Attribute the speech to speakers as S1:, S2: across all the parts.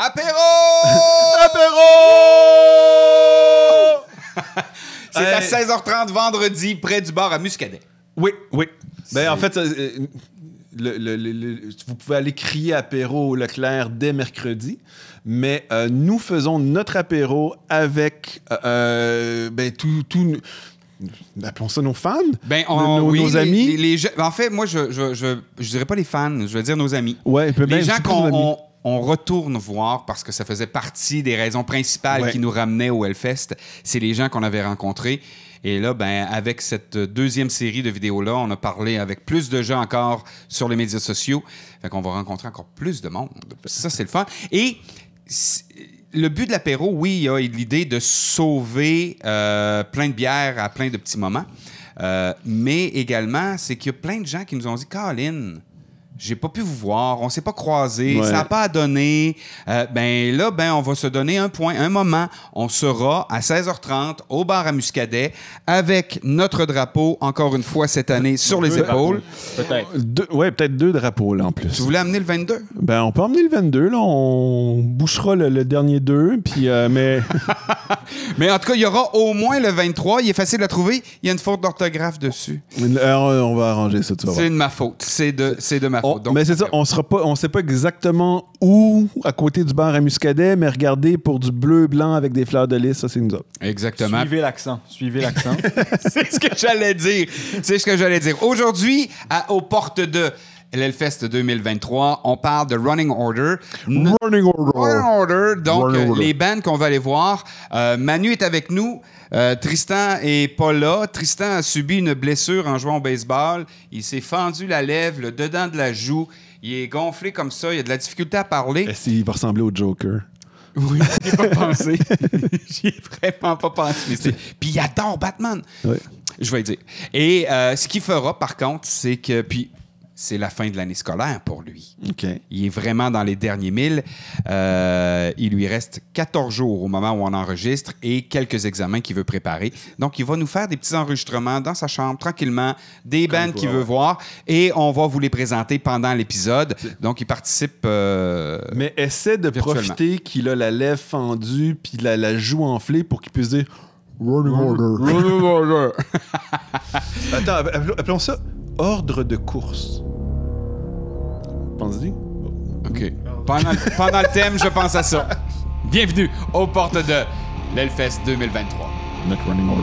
S1: Apéro!
S2: Apéro!
S1: C'est à
S2: Hey.
S1: 16h30 vendredi, près du bar à Muscadet.
S2: Oui, oui. Ben, en fait, euh, le- le- le- le- vous pouvez aller crier apéro au Leclerc dès mercredi, mais euh, nous faisons notre apéro avec euh, ben, tout, tout- appelons ça nos fans,
S1: Ben,
S2: nos, nos-
S1: oui,
S2: nos
S1: les-
S2: amis.
S1: les- les gens- en fait, moi, je, je, je, je dirais pas les fans, je vais dire nos amis.
S2: Ouais, ben,
S1: les gens qu'on. On- retourne voir parce que ça faisait partie des raisons principales
S2: Ouais.
S1: qui nous ramenaient au Hellfest, c'est les gens qu'on avait rencontrés. Et là, ben, avec cette deuxième série de vidéos-là, on a parlé avec plus de gens encore sur les médias sociaux. Fait qu'on va rencontrer encore plus de monde. Ça, c'est le fun. Et le but de l'apéro, oui, il y a l'idée de sauver euh, plein de bières à plein de petits moments. Euh, mais également, c'est qu'il y a plein de gens qui nous ont dit Colin, j'ai pas pu vous voir, on s'est pas croisés,
S2: Ouais.
S1: ça n'a pas donné. Euh, ben là, ben on va se donner un point, un moment. On sera à 16h30 au bar à Muscadet avec notre drapeau, encore une fois cette année, sur les épaules.
S3: Peut-être.
S2: Deux- ouais, peut-être deux drapeaux là en plus.
S1: Tu voulais amener le 22?
S2: Ben, on peut emmener le 22, là. On bouchera le, le dernier deux, puis euh, mais.
S1: Mais en tout cas, il y aura au moins le 23. Il est facile à trouver. Il y a une faute d'orthographe dessus.
S2: Alors, on va arranger ça, tu vas voir.
S1: C'est de ma faute. C'est de, c'est de ma
S2: On-
S1: faute. Donc,
S2: mais c'est ça, on sera pas, on sait pas exactement où, à côté du bar à Muscadet, mais regardez pour du bleu blanc avec des fleurs de lys, ça c'est nous autres.
S1: Exactement.
S3: Suivez l'accent. Suivez l'accent.
S1: C'est ce que j'allais dire. C'est ce que j'allais dire. Aujourd'hui, à- aux portes de l'Elfest 2023, on parle de Running Order.
S2: Running order.
S1: Running Order, donc
S2: Running Order.
S1: les bands qu'on va aller voir. Euh, Manu est avec nous. Euh, Tristan est pas là. Tristan a subi une blessure en jouant au baseball. Il s'est fendu la lèvre, le dedans de la joue. Il est gonflé comme ça. Il a de la difficulté à parler.
S2: Est-ce qu'il va ressembler au Joker?
S1: Oui, j'y ai pas pensé. J'y ai vraiment pas pensé. Puis il adore Batman. Je vais le dire. Et euh, ce qu'il fera, par contre, c'est que. Puis c'est la fin de l'année scolaire pour lui. Il est vraiment dans les derniers milles. Euh, il lui reste 14 jours au moment où on enregistre et quelques examens qu'il veut préparer. Donc, il va nous faire des petits enregistrements dans sa chambre, tranquillement, des bands qu'il veut voir et on va vous les présenter pendant l'épisode. Donc, il participe. euh,
S2: Mais essaie de profiter qu'il a la lèvre fendue puis la, la joue enflée pour qu'il puisse dire Running order. Attends, appelons, appelons ça ordre de course. Pense-y.
S1: OK. Pendant, pendant le thème, je pense à ça. Bienvenue aux portes de l'Elfest 2023.
S2: Notre running order.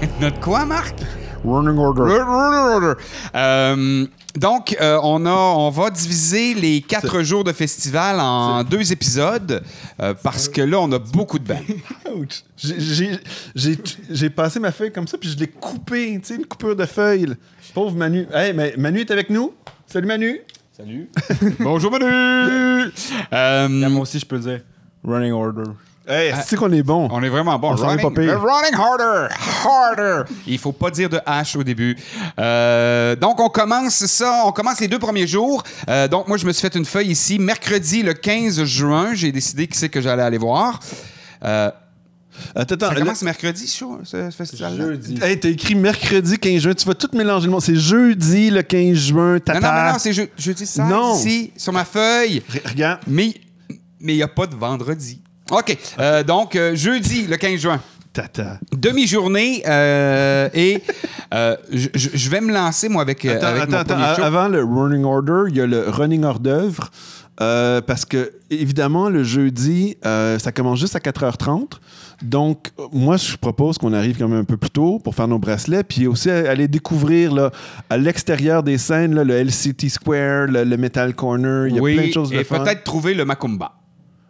S1: Notre quoi, Marc?
S2: Running order.
S1: Euh, donc, euh, on, a, on va diviser les quatre jours de festival en deux épisodes euh, parce que là, on a beaucoup de bands.
S2: Ouch. J'ai- J'ai j'ai- j'ai passé ma feuille comme ça, puis je l'ai coupée, tu sais, une coupure de feuille. là. Pauvre Manu. Hey, mais Manu est avec nous. Salut Manu.
S3: Salut.
S1: Bonjour, Manu! Euh,
S3: Moi aussi, je peux dire running order.
S2: Hey, c'est qu'on est bon.
S1: on est vraiment bon.
S2: On
S1: running,
S2: pas pire.
S1: running harder, harder. Il faut pas dire de H au début. Euh, donc, on commence ça. On commence les deux premiers jours. Euh, donc, moi, je me suis fait une feuille ici. Mercredi, le 15 juin, j'ai décidé qui c'est que j'allais aller voir. Euh,
S2: Attends, attends.
S1: ça
S2: là-
S1: commence mercredi, ce, ce festival
S3: Jeudi.
S2: Hey, t'as écrit mercredi 15 juin. Tu vas tout mélanger le monde. C'est jeudi le 15 juin.
S1: Non,
S2: Tata.
S1: non, mais non, c'est je, jeudi 16
S2: Non.
S1: ici, sur ma feuille.
S2: R- Regarde.
S1: Mais mais il n'y a pas de vendredi. OK. euh, donc, euh, jeudi, le 15 juin.
S2: Tata.
S1: Demi-journée euh, et je, vais me lancer, moi, avec,
S2: Attends,
S1: avec mon
S2: attends,
S1: premier
S2: attends.
S1: show.
S2: Avant le running order, il y a le running hors d'œuvre. Euh, parce que, évidemment, le jeudi, euh, ça commence juste à 4h30. Donc, moi, je propose qu'on arrive quand même un peu plus tôt pour faire nos bracelets, puis aussi aller découvrir là, à l'extérieur des scènes là, le LCT Square, le, le Metal Corner. Il y a plein de choses de
S1: et
S2: fun.
S1: peut-être trouver le Macumba.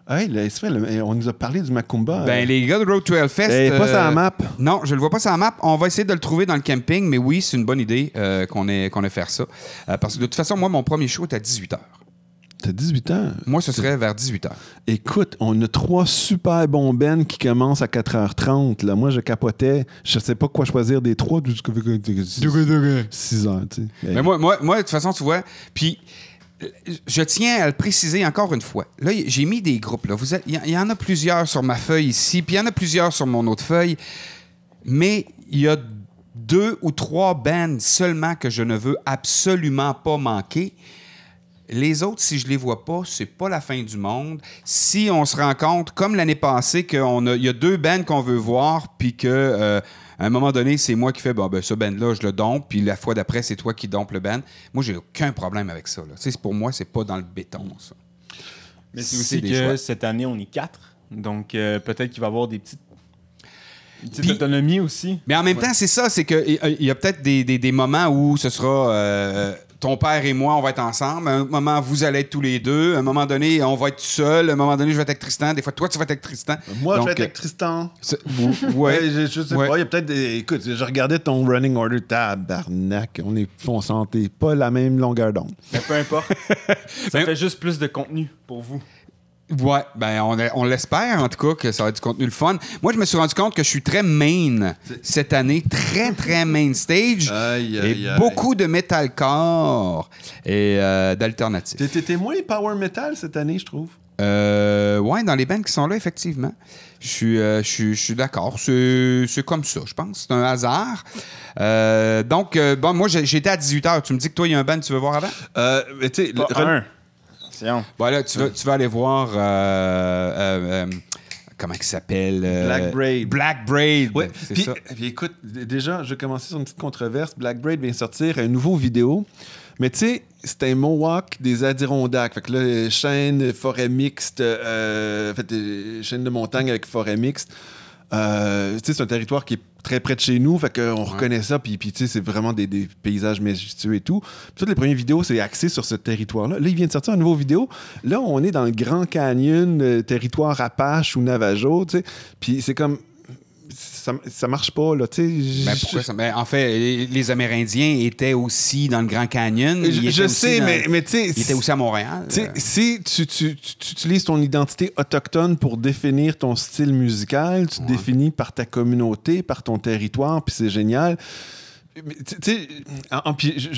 S2: Hey, le- c'est vrai, le- on nous a parlé du Macumba.
S1: Ben, les gars de Road to Hellfest...
S2: Eh, pas
S1: euh,
S2: sur la map.
S1: Non, je le vois pas sur la map. On va essayer de le trouver dans le camping, mais oui, c'est une bonne idée euh, qu'on ait, qu'on ait faire ça. Euh, parce que de toute façon, moi, mon premier show est à 18h.
S2: T'as 18 ans.
S1: Moi, ce serait vers 18h.
S2: Écoute, on a trois super bons bands qui commencent à 4h30. Là. Moi, je capotais. Je sais pas quoi choisir des trois. 6 heures, tu sais.
S1: Mais moi, moi, moi, de toute façon, tu vois, puis euh, je tiens à le préciser encore une fois. Là, j'ai mis des groupes. Là. Vous êtes- Il y, il y en a plusieurs sur ma feuille ici, puis il y en a plusieurs sur mon autre feuille. Mais il y a deux ou trois bands seulement que je ne veux absolument pas manquer. Les autres, si je les vois pas, c'est pas la fin du monde. Si on se rend compte, comme l'année passée, qu'il y a deux bands qu'on veut voir, puis que euh, à un moment donné, c'est moi qui fais bon, ben, ce band-là, je le dompe, puis la fois d'après, c'est toi qui dompes le band. Moi, j'ai aucun problème avec ça. là. Pour moi, c'est pas dans le béton, ça.
S3: Mais c'est aussi que
S1: choix.
S3: cette année, on est quatre. Donc, euh, peut-être qu'il va y avoir des petites.
S1: Puis-
S3: autonomie aussi.
S1: Mais en même temps, c'est ça, c'est qu'il il y a peut-être des, des- des moments où ce sera euh, ton père et moi, on va être ensemble. Un moment, vous allez être tous les deux. Un moment donné, on va être tout seul. Un moment donné, je vais être avec Tristan. Des fois, toi, tu vas être avec Tristan.
S2: Moi,
S1: Donc,
S2: je vais être avec Tristan.
S1: ouais.
S2: Je, je sais
S1: Ouais.
S2: pas. Il y a peut-être des. Écoute, je regardais ton running order. Tabarnak. On est on sentait pas la même longueur d'onde.
S3: Mais peu importe. ça
S1: Ben-
S3: fait juste plus de contenu pour vous.
S1: Ouais, ben on, on l'espère en tout cas que ça va être du contenu le fun. Moi, je me suis rendu compte que je suis très main cette année, très très main stage
S2: Aïe,
S1: et
S2: aïe, aïe.
S1: beaucoup de metalcore et euh, d'alternatifs.
S2: T'es- T'étais moins power metal cette année, je trouve.
S1: Euh, ouais, dans les bands qui sont là, effectivement. Je suis, euh, je suis, je suis d'accord. C'est c'est comme ça, je pense. C'est un hasard. Euh, donc, euh, bon, moi, j'ai- j'étais à 18h. Tu me dis que toi, il y a un band que tu veux voir avant?
S2: Euh, mais tu sais, le-
S3: Pas un. C'est un.
S1: Bon, là, tu vas, tu vas aller voir. euh, euh, euh, comment il s'appelle? euh,
S2: Black Braid.
S1: Black Braid.
S2: Ouais,
S1: c'est
S2: puis,
S1: ça.
S2: puis écoute, déjà, je vais commencer sur une petite controverse. Black Braid vient sortir un nouveau vidéo. Mais tu sais, c'est un Mohawk des Adirondacks. Fait que là, chaîne, forêt mixte, euh, fait, chaîne de montagne avec forêt mixte. Euh, c'est un territoire qui est très près de chez nous. Fait qu'on reconnaît ça. Puis, puis c'est vraiment des, des paysages majestueux et tout. Puis toutes les premières vidéos, c'est axé sur ce territoire-là. Là, il vient de sortir un nouveau vidéo. Là, on est dans le Grand Canyon, euh, territoire Apache ou Navajo, tu sais. Puis c'est comme ça, ça marche pas, là, tu sais.
S1: Ben, pourquoi ça? Ben, en fait, les, les Amérindiens étaient aussi dans le Grand Canyon.
S2: Je, sais,
S1: dans-
S2: mais, mais tu sais.
S1: Ils étaient aussi à Montréal.
S2: tu sais, si tu, tu- tu- tu utilises ton identité autochtone pour définir ton style musical, tu te définis par ta communauté, par ton territoire, puis c'est génial. Mais Tu sais,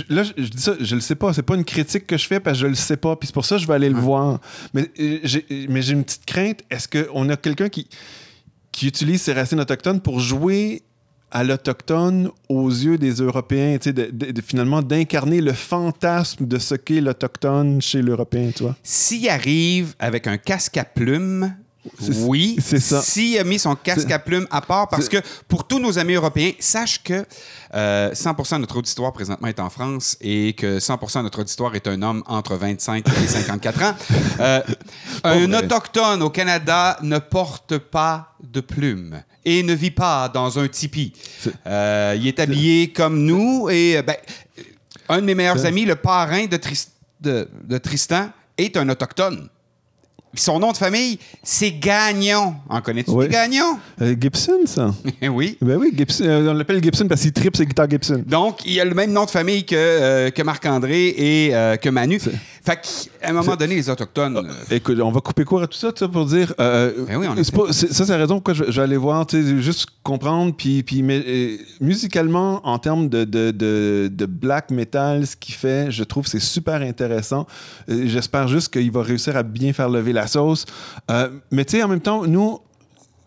S2: là, je, je dis ça, je le sais pas. C'est pas une critique que je fais parce que je le sais pas. Puis c'est pour ça que je vais aller le voir. Mais euh, j'ai mais j'ai une petite crainte. Est-ce qu'on a quelqu'un qui, qui utilise ses racines autochtones pour jouer à l'autochtone aux yeux des Européens, de, finalement d'incarner le fantasme de ce qu'est l'autochtone chez l'Européen, tu vois?
S1: S'il arrive avec un casque à plumes, oui.
S2: c'est ça.
S1: S'il a mis son casque à plumes à part, parce que pour tous nos amis européens, sache que euh, 100% de notre auditoire présentement est en France et que 100% de notre auditoire est un homme entre 25 et 54 ans. Euh, un
S2: vrai.
S1: autochtone au Canada ne porte pas de plumes et ne vit pas dans un tipi. Euh, il est habillé comme nous et euh, ben, un de mes meilleurs amis, le parrain de, Tris- de- de Tristan, est un autochtone. Son nom de famille, c'est Gagnon. En connais-tu
S2: Oui.
S1: des Gagnons?
S2: Euh, Gibson, ça?
S1: oui.
S2: Ben oui, Gibson, euh, on l'appelle Gibson parce qu'il tripe ses guitares Gibson.
S1: Donc, il a le même nom de famille que, euh, que Marc-André et que Manu. Fait qu'à un moment donné, les Autochtones... euh,
S2: Écoute, on va couper court à tout ça, pour dire.
S1: Ben oui, on
S2: pas- ça, c'est la raison pourquoi je, je vais aller voir, tu sais, juste comprendre. Puis, puis mais, musicalement, en termes de, de, de, de black metal, ce qu'il fait, je trouve c'est super intéressant. J'espère juste qu'il va réussir à bien faire lever la Euh, mais tu sais, en même temps, nous,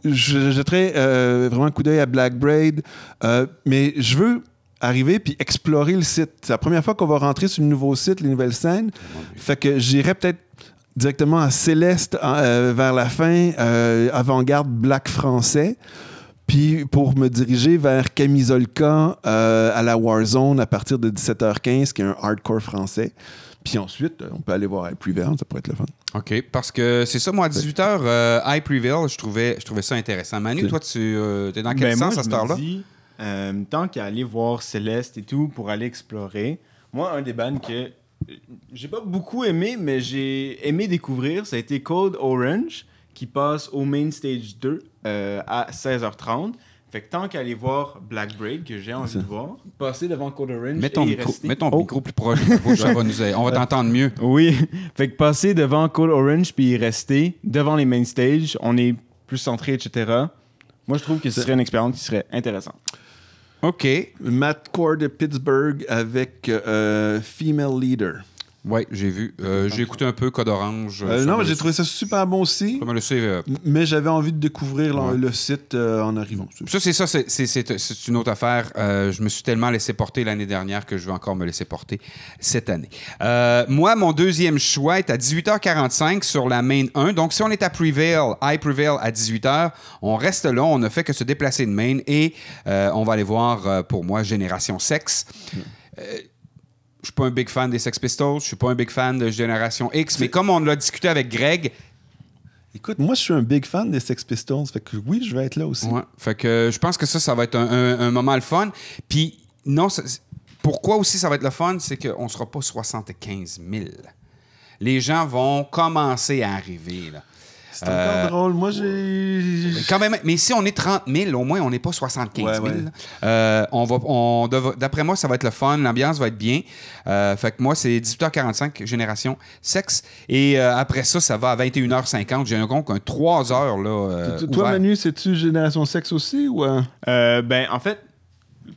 S2: je jetterai euh, vraiment un coup d'œil à Black Braid, euh, mais je veux arriver puis explorer le site. C'est la première fois qu'on va rentrer sur le nouveau site, les nouvelles scènes. Fait que j'irai peut-être directement à Céleste vers la fin, avant-garde black français. Puis pour me diriger vers Camisolka à la Warzone à partir de 17h15, qui est un hardcore français. Puis ensuite, euh, on peut aller voir High Prevail, ça pourrait être le fun.
S1: OK, parce que c'est ça, moi, à 18h, euh, je trouvais, je trouvais ça intéressant. Manu, toi, tu es dans quel
S3: Ben, moi,
S1: sens à
S3: je
S1: cette heure-là?
S3: euh, tant qu'à aller voir Céleste et tout pour aller explorer, moi, un des bands que euh, j'ai pas beaucoup aimé, mais j'ai aimé découvrir, ça a été Code Orange qui passe au Main Stage 2 euh, à 16h30. Fait que tant qu'à aller voir Black Braid, que j'ai envie de voir, passer devant Code Orange
S1: Mets ton,
S3: et y
S1: micro,
S3: rester.
S1: mets ton
S3: Oh.
S1: micro plus proche de ta bouche, ça va nous aider. On va t'entendre mieux.
S3: Oui, fait que passer devant Code Orange puis y rester devant les main stage, on est plus centré, etc. Moi, je trouve que ce serait une expérience qui serait intéressante.
S1: OK.
S2: Matt Core de Pittsburgh avec euh, Female Leader.
S1: Oui, j'ai vu. Euh, j'ai écouté un peu Code Orange.
S2: Euh, non, mais j'ai trouvé ça super bon aussi.
S1: Le sais, euh,
S2: Mais j'avais envie de découvrir le-
S1: Ouais.
S2: le site euh, en arrivant.
S1: Ça, c'est ça, c'est- une autre affaire. Euh, je me suis tellement laissé porter l'année dernière que je vais encore me laisser porter cette année. Euh, moi, mon deuxième choix est à 18h45 sur la main 1. Donc, si on est à Prevail, I Prevail à 18h, on reste là, on ne fait que se déplacer de main et euh, on va aller voir, euh, pour moi, Génération Sexe. Euh, je suis pas un big fan des Sex Pistols, je suis pas un big fan de Génération X, mais comme on l'a discuté avec Greg,
S2: Écoute, moi, je suis un big fan des Sex Pistols. Fait que oui, je vais être là aussi.
S1: Ouais. Fait que je pense que ça, ça va être un, un- un moment le fun. Puis, non, ça- pourquoi aussi ça va être le fun, c'est qu'on ne sera pas 75 000. Les gens vont commencer à arriver. Là.
S2: C'est encore
S1: Euh,
S2: drôle. Moi, j'ai.
S1: Quand même, mais si on est 30 000, au moins, on n'est pas 75 000.
S2: Ouais, ouais.
S1: Euh, on va, on devra- D'après moi, ça va être le fun. L'ambiance va être bien. Euh, fait que moi, c'est 18h45, Génération Sexe. Et euh, après ça, ça va à 21h50. J'ai un compte un 3 heures. Là,
S2: T- Toi. Manu, c'est-tu Génération Sexe aussi ou.
S3: ben, en fait,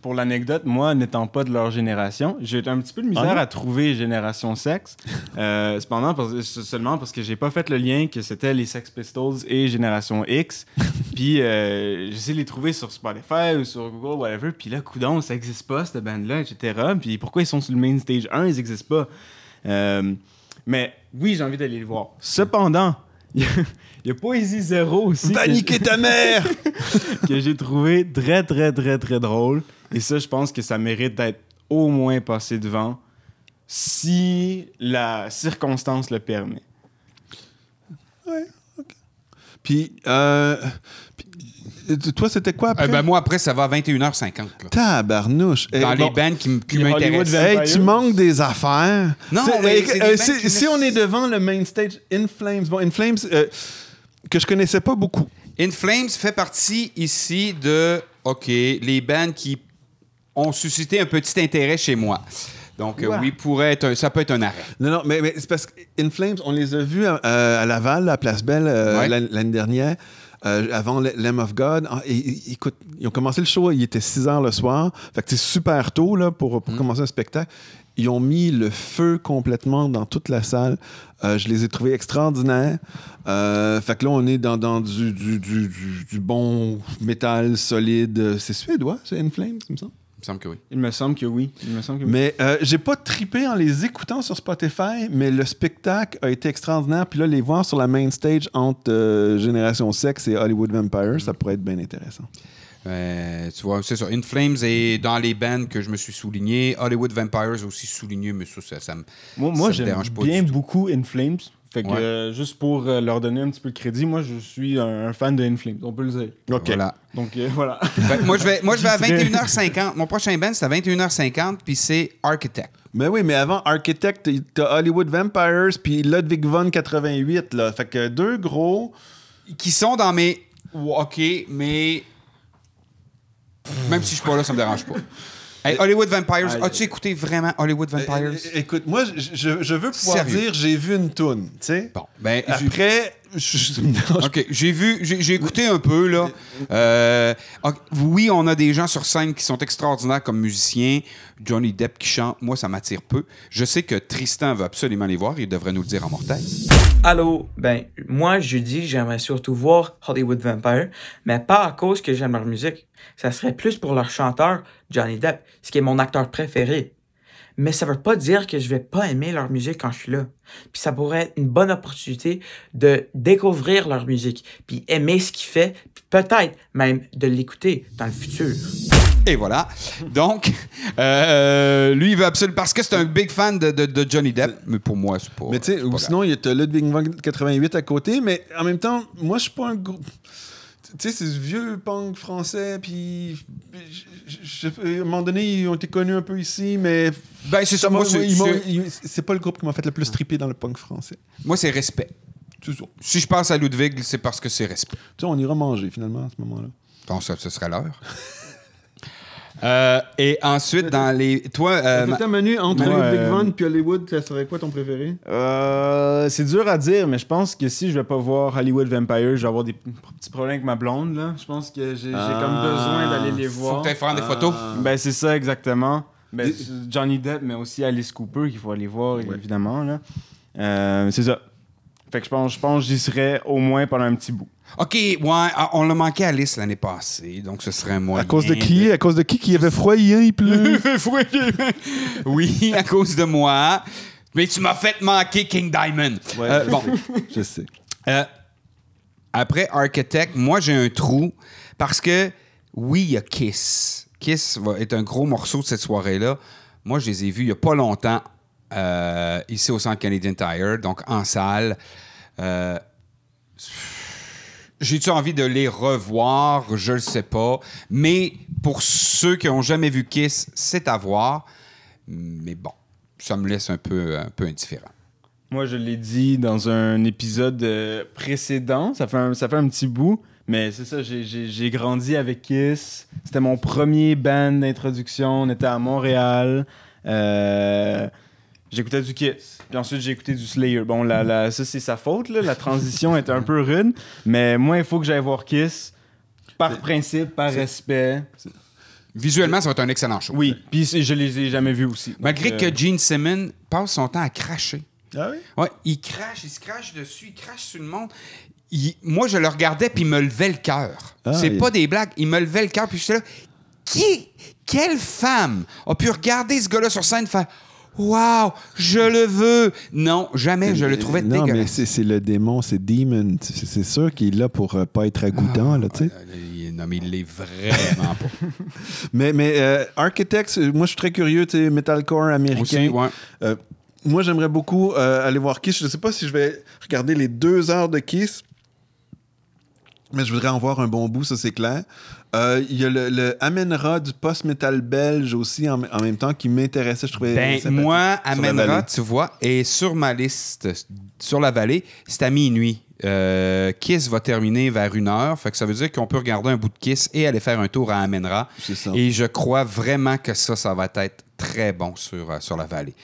S3: pour l'anecdote, moi, n'étant pas de leur génération, j'ai eu un petit peu de misère
S2: Ah
S3: à trouver Génération Sexe. Euh, cependant, parce- seulement parce que j'ai pas fait le lien que c'était les Sex Pistols et Génération X. puis, euh, j'essaie de les trouver sur Spotify ou sur Google, whatever. Puis là, coudon, ça existe pas, cette bande-là, etc. Puis pourquoi ils sont sur le main stage 1, ils existent pas? Euh, mais oui, j'ai envie d'aller les voir. Cependant, il y, a- il y a Poésie Zéro aussi.
S2: Va
S3: que-
S2: niquer ta mère!
S3: que j'ai trouvé très, très, très, très drôle. Et ça, je pense que ça mérite d'être au moins passé devant si la circonstance le permet.
S2: Puis, euh, puis, euh, toi, c'était quoi après?
S1: Euh, ben, moi, après, ça va à 21h50. là.
S2: Tabarnouche.
S1: Dans les
S2: bon,
S1: bands qui, m'intéressent.
S2: Hey, tu manques des affaires.
S1: Non, mais
S2: euh, euh, si,
S1: qui
S2: si
S1: me-
S2: on est devant le main stage, In Flames, bon, In Flames, euh, que je connaissais pas beaucoup.
S1: In Flames fait partie ici de, OK, les bands qui ont suscité un petit intérêt chez moi. Donc, euh, oui, pourrait être un- ça peut être un arrêt.
S2: Non, non, mais, mais c'est parce que In Flames, on les a vus à, Laval, à Place Belle, euh,
S1: Ouais.
S2: l'année dernière, euh, avant Lamb of God. Ah, et- et- écoute, ils ont commencé le show, il était 6 heures le soir. Fait que c'est super tôt là, pour,
S1: Mm.
S2: commencer un spectacle. Ils ont mis le feu complètement dans toute la salle. Euh, je les ai trouvés extraordinaires. Euh, fait que là, on est dans, dans du, du, du- du- du bon métal solide. C'est suédois, c'est In Flames, il me semble?
S1: Il me semble que oui.
S3: Il me semble que oui. Il me semble que oui.
S2: Mais euh, j'ai pas tripé en les écoutant sur Spotify, mais le spectacle a été extraordinaire. Puis là, les voir sur la main stage entre euh, Génération Sex et Hollywood Vampire, ça pourrait être bien intéressant.
S1: Euh, tu vois, c'est ça. In Flames est dans les bands que je me suis souligné. Hollywood Vampires aussi souligné, mais ça, ça, ça me.
S3: Moi,
S1: ça
S3: moi
S1: me
S3: j'aime
S1: dérange pas
S3: bien
S1: du tout.
S3: beaucoup In Flames. Fait que
S1: Ouais.
S3: euh, juste pour euh, leur donner un petit peu de crédit, moi, je suis un, un fan de In Flames. On peut le dire.
S1: Voilà.
S3: Donc, euh, voilà.
S1: Fait que moi, je vais, moi, je vais à
S3: J'y serais.
S1: 21h50. Mon prochain band, c'est à 21h50, puis c'est Architect.
S2: Mais oui, mais avant Architect, t'as Hollywood Vampires, puis Ludwig von 88, là. Fait que deux gros.
S1: Qui sont dans mes. OK, mais. Même si je suis pas là, ça me dérange pas. Hey, Hollywood Vampires, as-tu écouté vraiment Hollywood Vampires?
S2: Euh, euh, écoute, moi, je, veux pouvoir
S1: Sérieux?
S2: dire j'ai vu une toune, tu sais.
S1: Bon, ben,
S2: Après,
S1: OK, j'ai vu, j'ai écouté un peu, là. Euh, oui, on a des gens sur scène qui sont extraordinaires comme musiciens. Johnny Depp qui chante, moi, ça m'attire peu. Je sais que Tristan veut absolument les voir, il devrait nous le dire en mortel.
S4: Allô, ben, moi, je dis, j'aimerais surtout voir Hollywood Vampire, mais pas à cause que j'aime leur musique. Ça serait plus pour leur chanteur, Johnny Depp, ce qui est mon acteur préféré. Mais ça veut pas dire que je vais pas aimer leur musique quand je suis là. Puis ça pourrait être une bonne opportunité de découvrir leur musique, puis aimer ce qu'il fait, puis peut-être même de l'écouter dans le futur.
S1: Et voilà. Donc, euh, lui, il veut absolument. Parce que c'est un big fan de, de- de Johnny Depp, mais pour moi, c'est pas.
S2: Mais tu sais, sinon, il y a Ludwig von 88 à côté, mais en même temps, moi, je suis pas un gros. Tu sais, c'est ce vieux punk français, puis. à un moment donné, ils ont été connus un peu ici, mais.
S1: Ben, c'est ça. Moi, c'est-
S2: pas le groupe qui m'a fait le plus triper dans le punk français.
S1: moi, c'est respect.
S2: Ça.
S1: Si je pense à Ludwig, c'est parce que c'est respect.
S2: Tu sais, on ira manger finalement à ce moment-là.
S1: Bon, ça, ce serait l'heure. Euh, et ensuite, dans les. Toi, euh, ma-
S2: Attends, Manu, entre
S3: Moi, euh,
S2: von et Hollywood, ça serait quoi ton préféré?
S3: Euh, c'est dur à dire, mais je pense que si je vais pas voir Hollywood Vampire, je vais avoir des petits problèmes avec ma blonde. Là. Je pense que j'ai
S2: Ah.
S3: comme besoin d'aller les
S1: faut
S3: voir.
S1: que tu prendre des photos.
S3: Ben, c'est ça, exactement. Ben, c'est Johnny Depp, mais aussi Alice Cooper qu'il faut aller voir, évidemment. Là. Euh, c'est ça. Fait que je pense, je pense que j'y serais au moins pendant un petit bout.
S1: OK, ouais, ah, on l'a manqué à Alice l'année passée, donc ce serait moi.
S2: À cause de qui? À cause de qui qui avait froid hier, il pleut?
S1: oui, à cause de moi. Mais tu m'as fait manquer King Diamond.
S2: Ouais,
S1: Euh,
S2: je
S1: bon,
S2: sais, Je sais.
S1: Euh, après Architect, moi j'ai un trou parce que oui, il y a Kiss. Kiss va être un gros morceau de cette soirée-là. Moi, je les ai vus il n'y a pas longtemps euh, ici au Centre Canadian Tire, donc en salle. Euh, J'ai-tu envie de les revoir? Je le sais pas. Mais pour ceux qui n'ont jamais vu Kiss, c'est à voir. Mais bon, ça me laisse un peu, un peu indifférent.
S3: Moi, je l'ai dit dans un épisode euh, précédent, ça fait un, ça fait un petit bout, mais c'est ça, j'ai- grandi avec Kiss. C'était mon premier band d'introduction. On était à Montréal. Euh, J'écoutais du Kiss. Puis ensuite, j'ai écouté du Slayer. Bon, la, la- ça, c'est sa faute. Là. La transition était un peu rude. Mais moi, il faut que j'aille voir Kiss. Par principe, par respect.
S1: Visuellement, ça va être un excellent show.
S3: Oui, puis je les ai jamais vus aussi.
S1: Malgré
S3: Donc, euh,
S1: que Gene Simmons passe son temps à cracher.
S2: Ah oui?
S1: Ouais, il crache, il se crache dessus, il crache sur le monde. Il- moi, je le regardais puis il me levait le cœur.
S2: Ah,
S1: c'est
S2: il-
S1: pas des blagues, il me levait le cœur puis j'étais là. Qui, quelle femme a pu regarder ce gars-là sur scène et faire Waouh, je le veux. Non, jamais, je le trouvais
S2: Non, mais
S1: dégueulasse.
S2: c'est c'est le démon, c'est Demon. C'est c'est sûr qu'il est là pour euh, pas être ragoûtant, là, tu sais.
S1: Euh, Non, mais il l'est vraiment pas.
S2: Mais, mais euh, Architects, euh, moi, je suis très curieux, tu sais, metalcore américain.
S1: Aussi, ouais.
S2: Moi, j'aimerais beaucoup aller voir Kiss. Je ne sais pas si je vais regarder les deux heures de Kiss, mais je voudrais en voir un bon bout, ça c'est clair. Euh, Il y a le, le Amenra du post-metal belge aussi en, en même temps qui m'intéressait, je trouvais
S1: Ben, moi, Amenra, tu vois, est sur ma liste sur la vallée. C'est à minuit. Euh, Kiss va terminer vers une heure. Fait que ça veut dire qu'on peut regarder un bout de Kiss et aller faire un tour à Amenra.
S2: C'est ça.
S1: Et je crois vraiment que ça, ça va être très bon sur, euh, sur la vallée.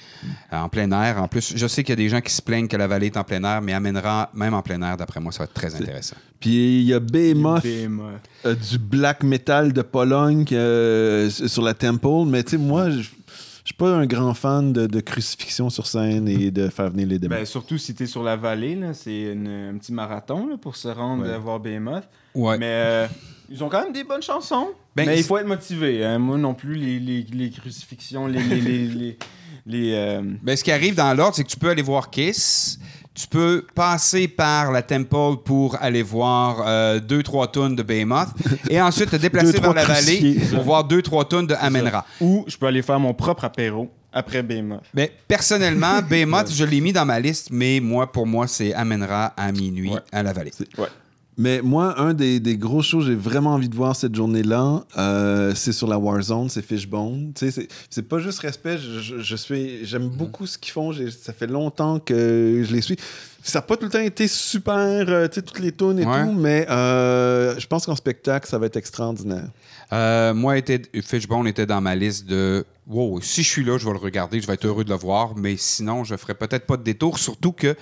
S1: Euh, en plein air. En plus, je sais qu'il y a des gens qui se plaignent que la vallée est en plein air, mais Amenra, même en plein air, d'après moi, ça va être très intéressant.
S2: Puis il y a Behemoth,
S3: Behemoth.
S2: euh, du black metal de Pologne euh, sur la Temple, mais tu sais, moi, je suis pas un grand fan de, de crucifixion sur scène et de faire venir les démons.
S3: Ben, surtout si t'es sur la vallée, là, c'est un petit marathon là, pour se rendre
S2: Ouais.
S3: euh, voir Behemoth.
S1: Ouais.
S3: Mais euh, ils ont quand même des bonnes chansons.
S1: Ben,
S3: mais il faut être motivé. hein. Moi non plus, les, les, les crucifixions, les. les, les, les, les, euh,
S1: Ben, ce qui arrive dans l'ordre, c'est que tu peux aller voir Kiss. Tu peux passer par la Temple pour aller voir euh, deux, trois tonnes de Behemoth. et ensuite te déplacer vers la vallée pour voir deux, trois tonnes de Amenra.
S3: Ou je peux aller faire mon propre apéro après Behemoth.
S1: Mais personnellement, Behemoth, je l'ai mis dans ma liste, mais moi, pour moi, c'est Amenra à minuit
S3: Ouais.
S1: à la vallée.
S3: Ouais.
S2: Mais moi, un des, des gros shows que j'ai vraiment envie de voir cette journée-là, euh, c'est sur la Warzone, c'est Fishbone. C'est- c'est pas juste respect, je, je- je suis, j'aime beaucoup ce qu'ils font. j'ai- Ça fait longtemps que je les suis. Ça n'a pas tout le temps été super, euh, tu sais, toutes les tunes et
S1: Ouais.
S2: tout, mais euh, je pense qu'en spectacle, ça va être extraordinaire.
S1: Moi, était, Fishbone était dans ma liste de. Wow, si je suis là, je vais le regarder, je vais être heureux de le voir, mais sinon, je ferai peut-être pas de détour. Surtout que,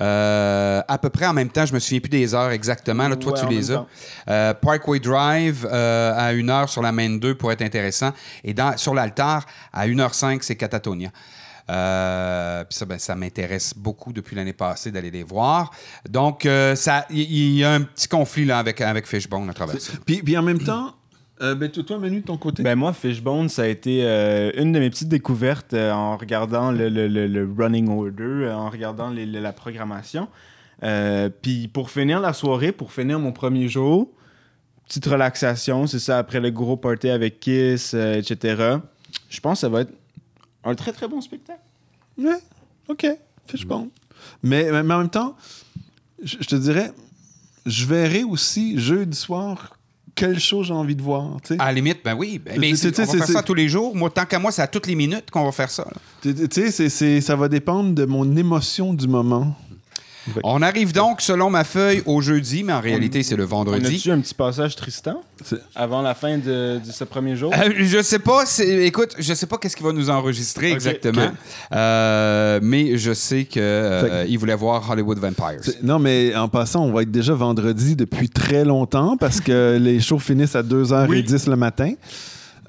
S1: euh, à peu près en même temps, je me souviens plus des heures exactement. Là, toi,
S3: Ouais,
S1: tu les as. Euh, Parkway Drive euh, à une heure sur la main 2 pour être intéressant. Et dans, sur l'altar, à 1h05, c'est Catatonia. Euh, puis ça, ben, ça m'intéresse beaucoup depuis l'année passée d'aller les voir. Donc, euh, il y, a un petit conflit là, avec, avec Fishbone à travers ça.
S2: Puis, puis en même temps, euh, ben, toi, Manu, de ton côté?
S3: Ben moi, Fishbone, ça a été euh, une de mes petites découvertes euh, en regardant le, le- le- le running order, en regardant les- les- la programmation. Euh, Puis pour finir la soirée, pour finir mon premier jour, petite relaxation, c'est ça, après le gros party avec Kiss, euh, etc. Je pense que ça va être un très très bon spectacle.
S2: Ouais, OK, Fishbone. Mais, mais, mais en même temps, je, je te dirais, je verrai aussi jeudi soir quel show j'ai envie de voir.
S1: À la limite, ben oui. Ben, mais on va faire ça tous les jours. Moi, tant qu'à moi, c'est à toutes les minutes qu'on va faire ça.
S2: Tu sais, c'est- c'est- ça va dépendre de mon émotion du moment.
S1: On arrive donc, selon ma feuille, au jeudi, mais en réalité, c'est le
S3: On
S1: vendredi.
S3: a-tu un petit passage Tristan? Avant la fin de, de ce premier jour?
S1: Euh, je sais pas, c'est- écoute, je sais pas qu'est-ce qu'il va nous enregistrer exactement. Euh, mais je sais que euh, voulait voir Hollywood Vampires.
S2: Non, mais en passant, on va être déjà vendredi depuis très longtemps parce que les shows finissent à 2h10 le matin.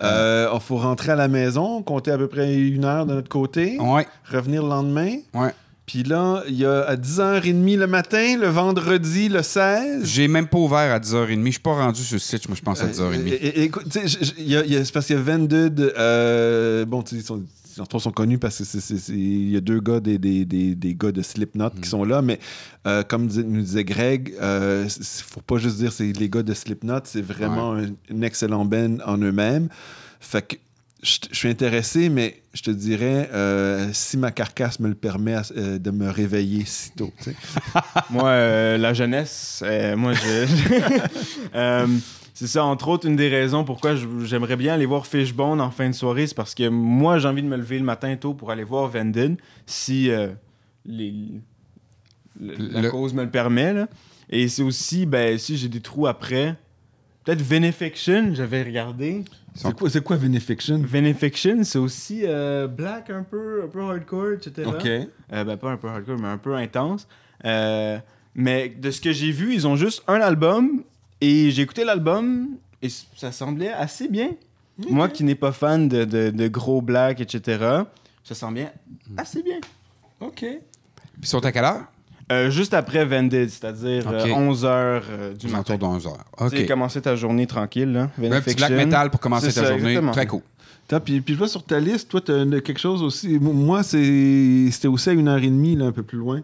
S2: Euh, Il faut rentrer à la maison, compter à peu près une heure de notre côté,
S1: Ouais,
S2: revenir le lendemain.
S1: ouais.
S2: Puis là, il y a à 10h30 le matin, le vendredi, le 16.
S1: J'ai même pas ouvert à 10h30. Je suis pas rendu sur le site, moi, je pense à 10h30.
S2: Euh, écoute, c'est parce qu'il y a Vended. euh, bon, tu sais, ils sont, connus parce que c'est- c'est- c'est- il y a deux gars, des, des, des, des gars de Slipknot
S1: Mm.
S2: qui sont là, mais euh, comme dis- nous disait Greg, il faut pas juste dire c'est les gars de Slipknot, c'est vraiment un, un excellent band en eux-mêmes. Fait que je je suis intéressé, mais je te dirais, euh, si ma carcasse me le permet, euh, de me réveiller si tôt.
S3: Moi, euh, la jeunesse, euh, moi, je. Euh, c'est ça, entre autres, une des raisons pourquoi j'aimerais bien aller voir Fishbone en fin de soirée, c'est parce que moi, j'ai envie de me lever le matin tôt pour aller voir Vendin, si euh, les, le- la
S1: Le-
S3: cause me le permet. Là. Et c'est aussi, ben, si j'ai des trous après, peut-être Venefiction, j'avais regardé.
S2: C'est quoi, c'est quoi Venefiction?
S3: Venefiction, c'est aussi euh, black un peu, un peu hardcore, etc.
S2: OK.
S3: Euh, ben, pas un peu hardcore, mais un peu intense. Euh, mais de ce que j'ai vu, ils ont juste un album et j'ai écouté l'album et ça semblait assez bien. Moi qui n'ai pas fan de, de- de gros black, etc., ça semblait assez bien.
S2: OK.
S1: Puis ils sont à quelle heure?
S3: Euh, juste après Vended, c'est-à-dire
S1: Ok.
S3: 11h du matin.
S1: alentours de 11h.
S3: Tu sais, commencer ta journée tranquille. Là.
S1: Un petit black metal pour commencer ta
S3: ça,
S1: journée.
S3: exactement.
S1: Très cool.
S2: Puis, puis je vois sur ta liste, toi, tu as quelque chose aussi. Moi, c'est- c'était aussi à une heure et demie, là, un peu plus loin.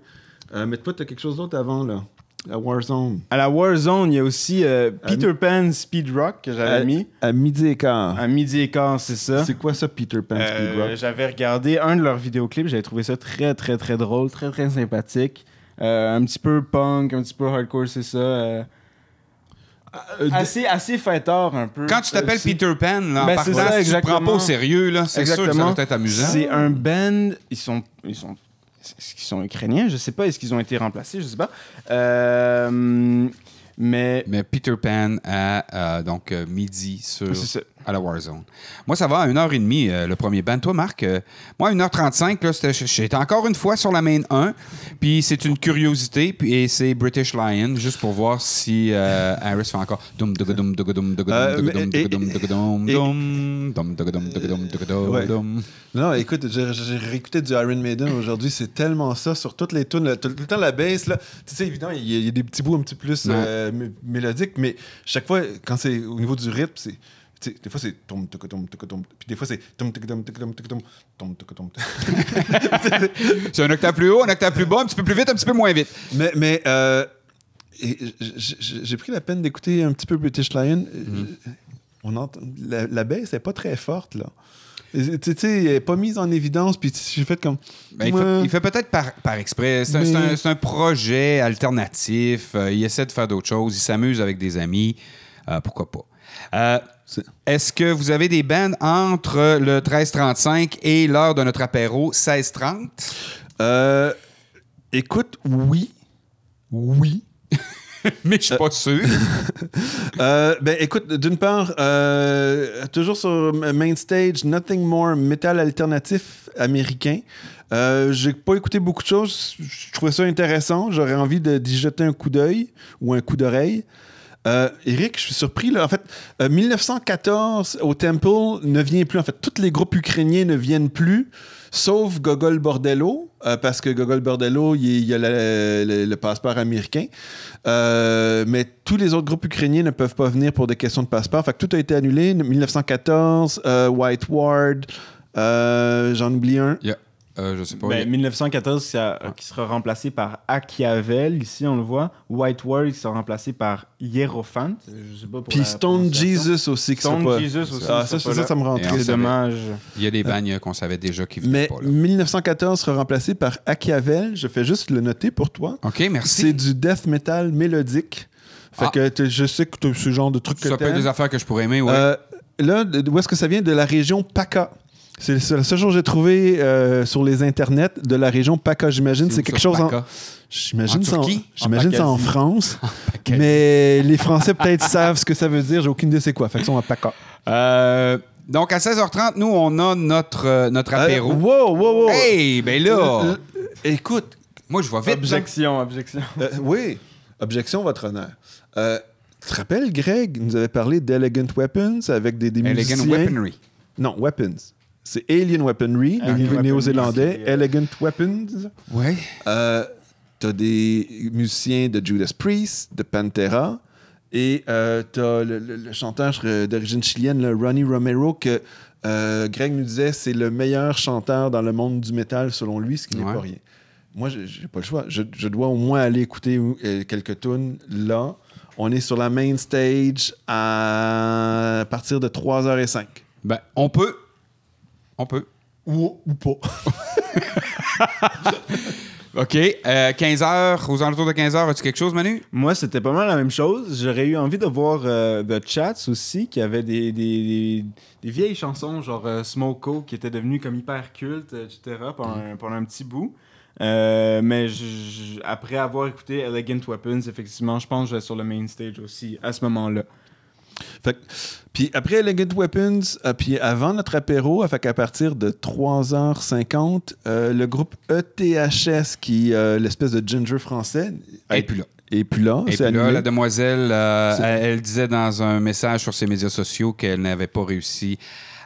S2: Euh, mais toi, tu as quelque chose d'autre avant, là. À Warzone.
S3: À la Warzone, il y a aussi euh, Peter Pan Speed Rock que j'avais mis.
S2: À midi et quart.
S3: À midi et quart, c'est ça.
S2: C'est quoi ça, Peter Pan Speed
S3: Euh,
S2: Rock?
S3: J'avais regardé un de leurs vidéoclips, j'avais trouvé ça très, très, très drôle, très, très sympathique. Euh, un petit peu punk, un petit peu hardcore, c'est ça. euh,
S2: Euh,
S3: assez, assez fêteur, un peu.
S1: Quand tu t'appelles
S3: Euh,
S1: Peter Pan, là, en
S3: Ben, c'est
S1: partant,
S3: ça,
S1: tu te prends pas au sérieux, là, c'est sûr que ça doit être amusant.
S3: C'est un band, ils sont... Ils sont est-ce qu'ils sont ukrainiens? Je sais pas. Est-ce qu'ils ont été remplacés? Je sais pas. Euh, mais...
S1: Mais Peter Pan à euh, donc midi sur
S3: C'est ça.
S1: À la Warzone. Moi, ça va à 1h30 euh, le premier band. Toi, Marc, euh, moi, 1h35, là, c'était- j'étais encore une fois sur la main 1. Puis c'est une curiosité. Puis, et c'est British Lion, juste pour voir si euh, Harris fait encore.
S2: Non, écoute, j'ai réécouté du Iron Maiden aujourd'hui. C'est tellement ça sur toutes les tunes. Tout, le temps, la bass, là. Tu sais, évidemment, il y, a- des petits bouts un petit peu plus euh, mé- mélodiques, mais chaque fois, quand c'est au niveau du rythme, c'est. Des fois, c'est tom, tom, tuk, tom, puis des fois, c'est tom, tom, tom, tom, tom, tuk, tom.
S1: C'est un octave plus haut, un octave plus bas, un petit peu plus vite, un petit peu moins vite.
S2: Mais, mais euh, j'ai pris la peine d'écouter un petit peu British Lion.
S1: Mhm.
S2: On entend, la, la baisse n'est pas très forte, là. Tu sais, elle n'est pas mise en évidence, puis j'ai fait comme.
S1: Ben, il, fait, peut-être par, par exprès. C'est un, un-
S2: Mais-
S1: c'est un projet alternatif. Euh, il essaie de faire d'autres choses. Il s'amuse avec des amis. Euh, pourquoi pas? Euh, Est-ce que vous avez des bands entre le 13h35 et l'heure de notre apéro 16h30?
S2: Euh, écoute, oui. Oui.
S1: Mais je suis pas sûr.
S2: Euh, ben écoute, d'une part, euh, toujours sur Main Stage, Nothing More, métal alternatif américain. Euh, J'ai pas écouté beaucoup de choses. Je trouvais ça intéressant. J'aurais envie de- d'y jeter un coup d'œil ou un coup d'oreille. Euh, Eric, je suis surpris. Là. En fait, euh, 1914 au Temple ne vient plus. En fait, tous les groupes ukrainiens ne viennent plus, sauf Gogol Bordello, euh, parce que Gogol Bordello, il y a- le, passeport américain. Euh, mais tous les autres groupes ukrainiens ne peuvent pas venir pour des questions de passeport. Fait que tout a été annulé. 1914, euh, White Ward, euh, j'en oublie un.
S1: Euh, je sais pas.
S3: Ben,
S1: il y a-
S3: 1914 qui, a- qui sera remplacé par Achiavel, ici on le voit. White Word qui sera remplacé par Hierophant. Je sais pas
S2: Puis Stone. Jesus aussi. qui
S3: Stone
S2: sera pas...
S3: Jesus aussi.
S2: Ah, ça,
S3: sera
S2: ça,
S3: pas
S2: ça,
S3: là.
S2: ça me rend triste.
S3: C'est dommage.
S1: il y a des bagnes qu'on savait déjà qui venaient
S2: Mais
S1: pas. Là.
S2: 1914 sera remplacé par Achiavel. Je fais juste le noter pour toi.
S1: OK,
S2: C'est
S1: merci.
S2: du death metal mélodique. Fait
S1: Ah.
S2: que je sais que tu ce genre de truc que
S1: Ça peut être des affaires que je pourrais aimer, oui.
S2: Euh, là, d'où est-ce que ça vient? De la région PACA. C'est la seule chose que j'ai trouvé euh, sur les internets de la région PACA. J'imagine c'est quelque chose en...
S1: Paca?
S2: J'imagine ça en, j'imagine ça en. France. Mais les Français peut-être savent ce que ça veut dire. J'ai aucune idée c'est quoi. Fait a PACA.
S1: Euh, donc, à 16h30, nous, on a notre, euh, notre apéro.
S2: Euh, wow, wow, wow.
S1: Hey, ben là,
S2: Euh, euh, écoute,
S1: moi, je vois vite.
S3: Objection, objection.
S2: Euh, oui, objection, votre honneur. Euh, Tu te rappelles, Greg nous avait parlé d'Elegant Weapons avec des, des
S1: Elegant
S2: musiciens?
S1: Weaponry.
S2: Non, Weapons. C'est Alien Weaponry, le néo-zélandais. Elegant Weapons.
S1: Ouais.
S2: Euh, t'as des musiciens de Judas Priest, de Pantera, et euh, t'as le, le- le chanteur euh, d'origine chilienne, le Ronnie Romero, que euh, Greg nous disait c'est le meilleur chanteur dans le monde du métal selon lui, ce qui n'est
S1: Ouais.
S2: pas rien. Moi, j'ai j'ai pas le choix. Je, je dois au moins aller écouter euh, quelques tunes là. On est sur la main stage à partir de 3h05.
S1: Ben, on peut. On peut.
S2: Ou, ou pas.
S1: OK. euh, 15 heures, aux alentours de 15 heures, as-tu quelque chose, Manu?
S3: Moi, c'était pas mal la même chose. J'aurais eu envie de voir euh, The Chats aussi, qui avait des, des, des- des vieilles chansons, genre euh, Smoko, qui était devenu comme hyper culte, etc., pendant, un, pendant un petit bout. Euh, mais je- je- après avoir écouté Elegant Weapons, effectivement, je pense que je vais sur le main stage aussi à ce moment-là.
S2: Fait que- puis après Elegant Weapons, euh, puis avant notre apéro, fait qu'à partir de 3h50, euh, le groupe ETHS, qui euh, l'espèce de ginger français,
S1: Et là.
S2: est plus là.
S1: Et puis là,
S2: annulé.
S1: la demoiselle, euh, elle, elle disait dans un message sur ses médias sociaux qu'elle n'avait pas réussi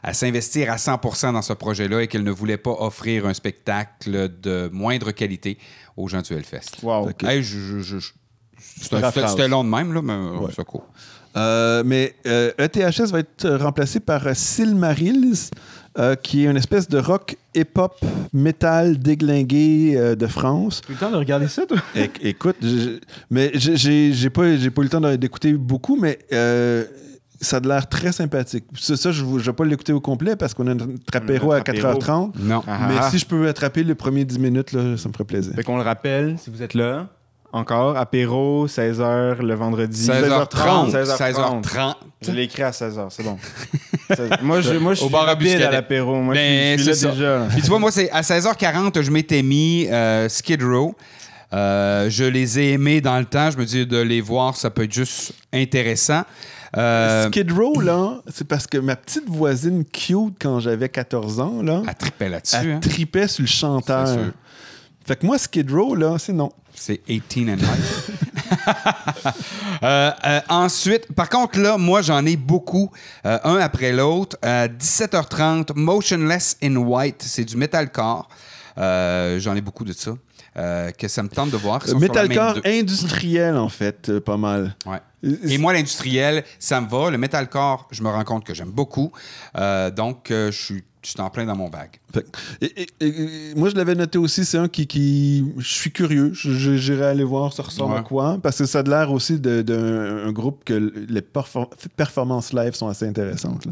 S1: à s'investir à 100% dans ce projet-là et qu'elle ne voulait pas offrir un spectacle de moindre qualité aux gens du Hellfest.
S3: Wow.
S1: Hey, c'était- long de même, là, mais
S2: Ouais.
S1: c'est cool.
S2: Euh, mais euh, ETHS va être remplacé par Silmarils, euh, qui est une espèce de rock hip-hop metal déglingué euh, de France.
S3: Tout le temps de regarder ça, toi?
S2: É- écoute, mais j'ai- pas, j'ai pas eu le temps d'écouter beaucoup, mais euh, ça a de l'air très sympathique. Ça, ça, je ne vais pas l'écouter au complet parce qu'on a notre apéro à
S3: Notre apéro.
S2: 4h30.
S1: Non.
S3: Ah,
S2: mais
S3: ah.
S2: si je peux attraper les premiers 10 minutes, là, ça me ferait plaisir.
S3: Fait qu'on le rappelle, si vous êtes là, encore, apéro, 16h le vendredi.
S1: 16h30.
S3: 16h30.
S1: 16h30.
S3: Je l'ai écrit à 16h, c'est bon. 16 moi, je, moi, je
S1: Au
S3: suis
S1: bar à
S3: rapide
S1: Buscadet.
S3: à l'apéro. Moi, je suis-
S1: Ben,
S3: je suis,
S1: c'est
S3: là
S1: ça.
S3: déjà. là.
S1: Puis tu vois, moi, c'est à 16h40, je m'étais mis euh, Skid Row. Euh, je les ai aimés dans le temps. Je me dis de les voir, ça peut être juste intéressant. Euh,
S2: Skid Row, là, c'est parce que ma petite voisine cute, quand j'avais 14 ans, là,
S1: elle tripait là-dessus.
S2: elle
S1: hein.
S2: tripait sur le chanteur. Fait que moi, Skid Row, là, c'est non.
S1: C'est 18 and high. Euh, euh, ensuite, par contre, là, moi, j'en ai beaucoup, euh, un après l'autre. Euh, 17h30, Motionless in White, c'est du metalcore. J'en ai beaucoup de ça. Que ça me tente de voir.
S2: Metalcore industriel, en fait, pas mal.
S1: Ouais. Et moi, l'industriel, ça me va. Le metalcore, je me rends compte que j'aime beaucoup. Donc, je suis je suis en plein dans mon bag.
S2: Fait que- et- et- et- moi, je l'avais noté aussi, c'est un qui, qui- Je suis curieux. J'irai aller voir ça ressemble à quoi. Parce que ça a l'air aussi de- d'un un groupe que les perfor- performances live sont assez intéressantes. là.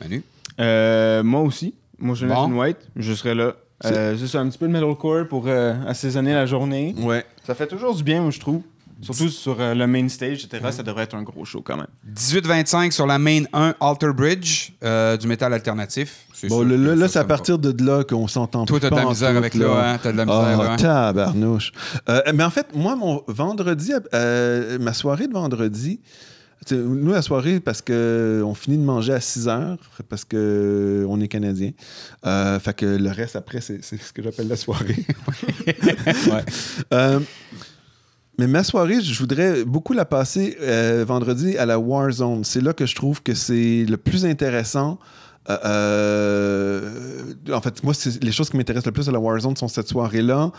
S1: Manu?
S3: Euh, moi aussi. Moi, je
S1: Bon.
S3: White. Je serai là. Euh, juste un petit peu de metalcore pour euh, assaisonner la journée.
S2: Ouais.
S3: Ça fait toujours du bien, moi, je trouve. Surtout sur euh, le main stage, etc. Ça devrait être un gros show quand même.
S1: 18-25 sur la main 1 Alter Bridge, euh, du métal alternatif.
S2: Bon,
S1: sûr
S2: là,
S1: que
S2: là, là,
S1: ça,
S2: c'est à
S1: me
S2: partir de là qu'on s'entend
S1: Toi, t'as de la
S2: pas en
S1: misère
S2: tout,
S1: avec là, hein? T'as de la misère,
S2: Ah,
S1: là, hein?
S2: tabarnouche. Euh, mais en fait, moi, mon vendredi, euh, ma soirée de vendredi, tu sais, nous, la soirée, parce qu'on finit de manger à 6 heures, parce qu'on est Canadien. Euh, fait que le reste, après, c'est c'est ce que j'appelle la soirée.
S1: Ouais.
S2: Euh, mais ma soirée, je voudrais beaucoup la passer euh, vendredi à la Warzone. C'est là que je trouve que c'est le plus intéressant. Euh, euh, en fait, moi, les choses qui m'intéressent le plus à la Warzone sont cette soirée-là.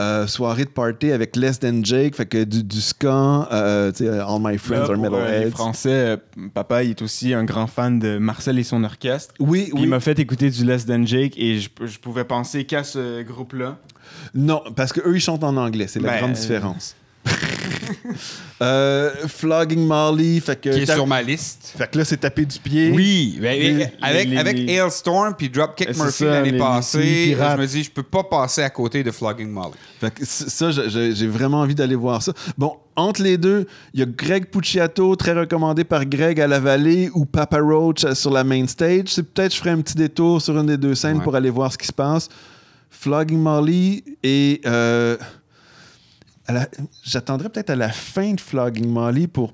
S2: Euh, soirée de party avec Less Than Jake, fait que du, du ska, euh, tu sais, All My Friends
S3: Là,
S2: are
S3: pour, euh,
S2: Metalheads.
S3: Français, papa, il est aussi un grand fan de Marcel et son orchestre.
S2: oui, oui.
S3: Il m'a fait écouter du Less Than Jake et je, je pouvais penser qu'à ce groupe-là.
S2: Non, parce qu'eux, ils chantent en anglais. C'est la
S3: Ben,
S2: grande différence. Euh, Flogging Molly, fait que...
S1: Qui est sur ma liste.
S2: Fait que là, c'est taper du pied.
S1: Oui, ben,
S3: Les-
S1: avec,
S3: les-
S1: avec
S3: les-
S1: Hailstorm puis Dropkick
S3: C'est
S1: Murphy l'année passée, je me dis, je peux pas passer à côté de Flogging Molly.
S2: Fait que ça, j'ai vraiment envie d'aller voir ça. Bon, entre les deux, il y a Greg Pucciato, très recommandé par Greg à la vallée, ou Papa Roach euh, sur la main stage. C'est peut-être je ferai un petit détour sur une des deux scènes
S1: Ouais.
S2: pour aller voir ce qui se passe. Flogging Molly et euh, j'attendrai peut-être à la fin de Flogging Molly pour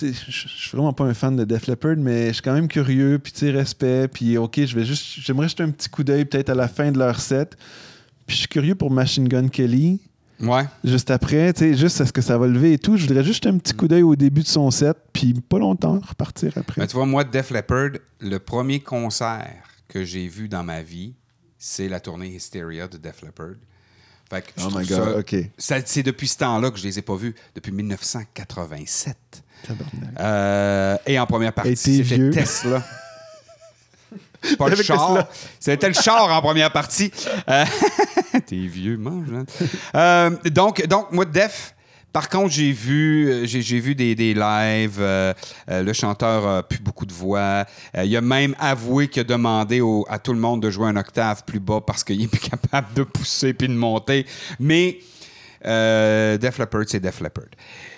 S2: je suis vraiment pas un fan de Def Leppard, mais je suis quand même curieux, puis respect, puis ok, je vais juste, j'aimerais jeter un petit coup d'œil peut-être à la fin de leur set. Puis je suis curieux pour Machine Gun Kelly.
S1: Ouais.
S2: juste après, tu sais, juste à ce que ça va lever et tout. Je voudrais juste un petit coup d'œil au début de son set, puis pas longtemps repartir après.
S1: Ben, tu vois, moi, Def Leppard, le premier concert que j'ai vu dans ma vie, c'est la tournée Hysteria de Def Leppard. Fait que je
S2: oh my
S1: ça-
S2: god, ok.
S1: ça- c'est depuis ce temps-là que je les ai pas vus, depuis 1987.
S2: Tabarnak.
S1: Euh, et en première partie, c'était. Tesla. Pas le char. C'était le char en première partie. Euh, T'es vieux, mange. hein. Euh, donc, donc, moi, Def, par contre, j'ai vu, euh, j'ai, vu des, des lives. euh, euh, le chanteur a plus beaucoup de voix. Euh, il a même avoué qu'il a demandé au- à tout le monde de jouer un octave plus bas parce qu'il est plus capable de pousser puis de monter. Mais Def Leppard, c'est Def Leppard.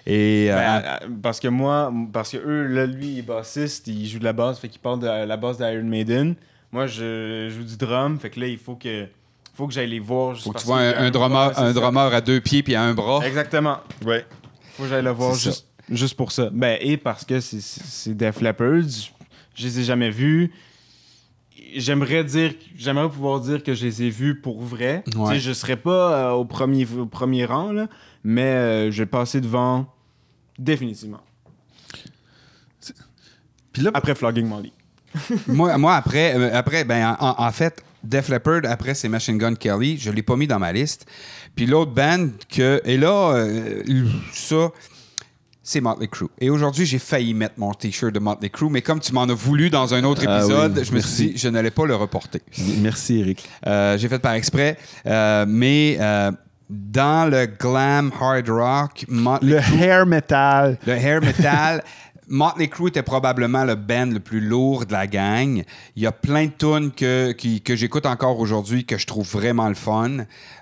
S1: Et
S3: Ben, parce que moi, parce que eux, là, lui, il est bassiste, il joue de la basse, fait qu'il parle de la basse d'Iron Maiden. Moi, je joue du drum, fait que là, il faut que, faut que j'aille les voir. juste
S1: Faut que tu vois un,
S3: a
S1: un drummer, un à deux pieds puis à un bras.
S3: Exactement. Ouais. Faut que j'aille le voir juste, juste pour ça. Ben, et parce que c'est- Def Leppard, je les ai jamais vus. J'aimerais dire, j'aimerais pouvoir dire que je les ai vus pour vrai. Tu
S1: Ouais.
S3: je serais pas euh, au, premier, au premier rang, là, mais euh, je vais passer devant définitivement.
S2: Puis là,
S3: Après Flogging Molly.
S1: moi, moi, après, euh, après ben, en, en fait, Def Leppard, après, c'est Machine Gun Kelly. Je ne l'ai pas mis dans ma liste. Puis l'autre band, que, et là, euh, ça, c'est Motley Crue. Et aujourd'hui, j'ai failli mettre mon T-shirt de Motley Crue, mais comme tu m'en as voulu dans un autre
S2: Ah
S1: épisode,
S2: oui,
S1: je me
S2: merci.
S1: suis dit, je n'allais pas le reporter.
S2: merci Eric.
S1: Euh, j'ai fait par exprès. Euh, mais euh, dans le glam hard rock, Motley
S2: Le hair metal.
S1: Le hair metal. Motley Crue était probablement le band le plus lourd de la gang. Il y a plein de tunes que, j'écoute encore aujourd'hui que je trouve vraiment le fun.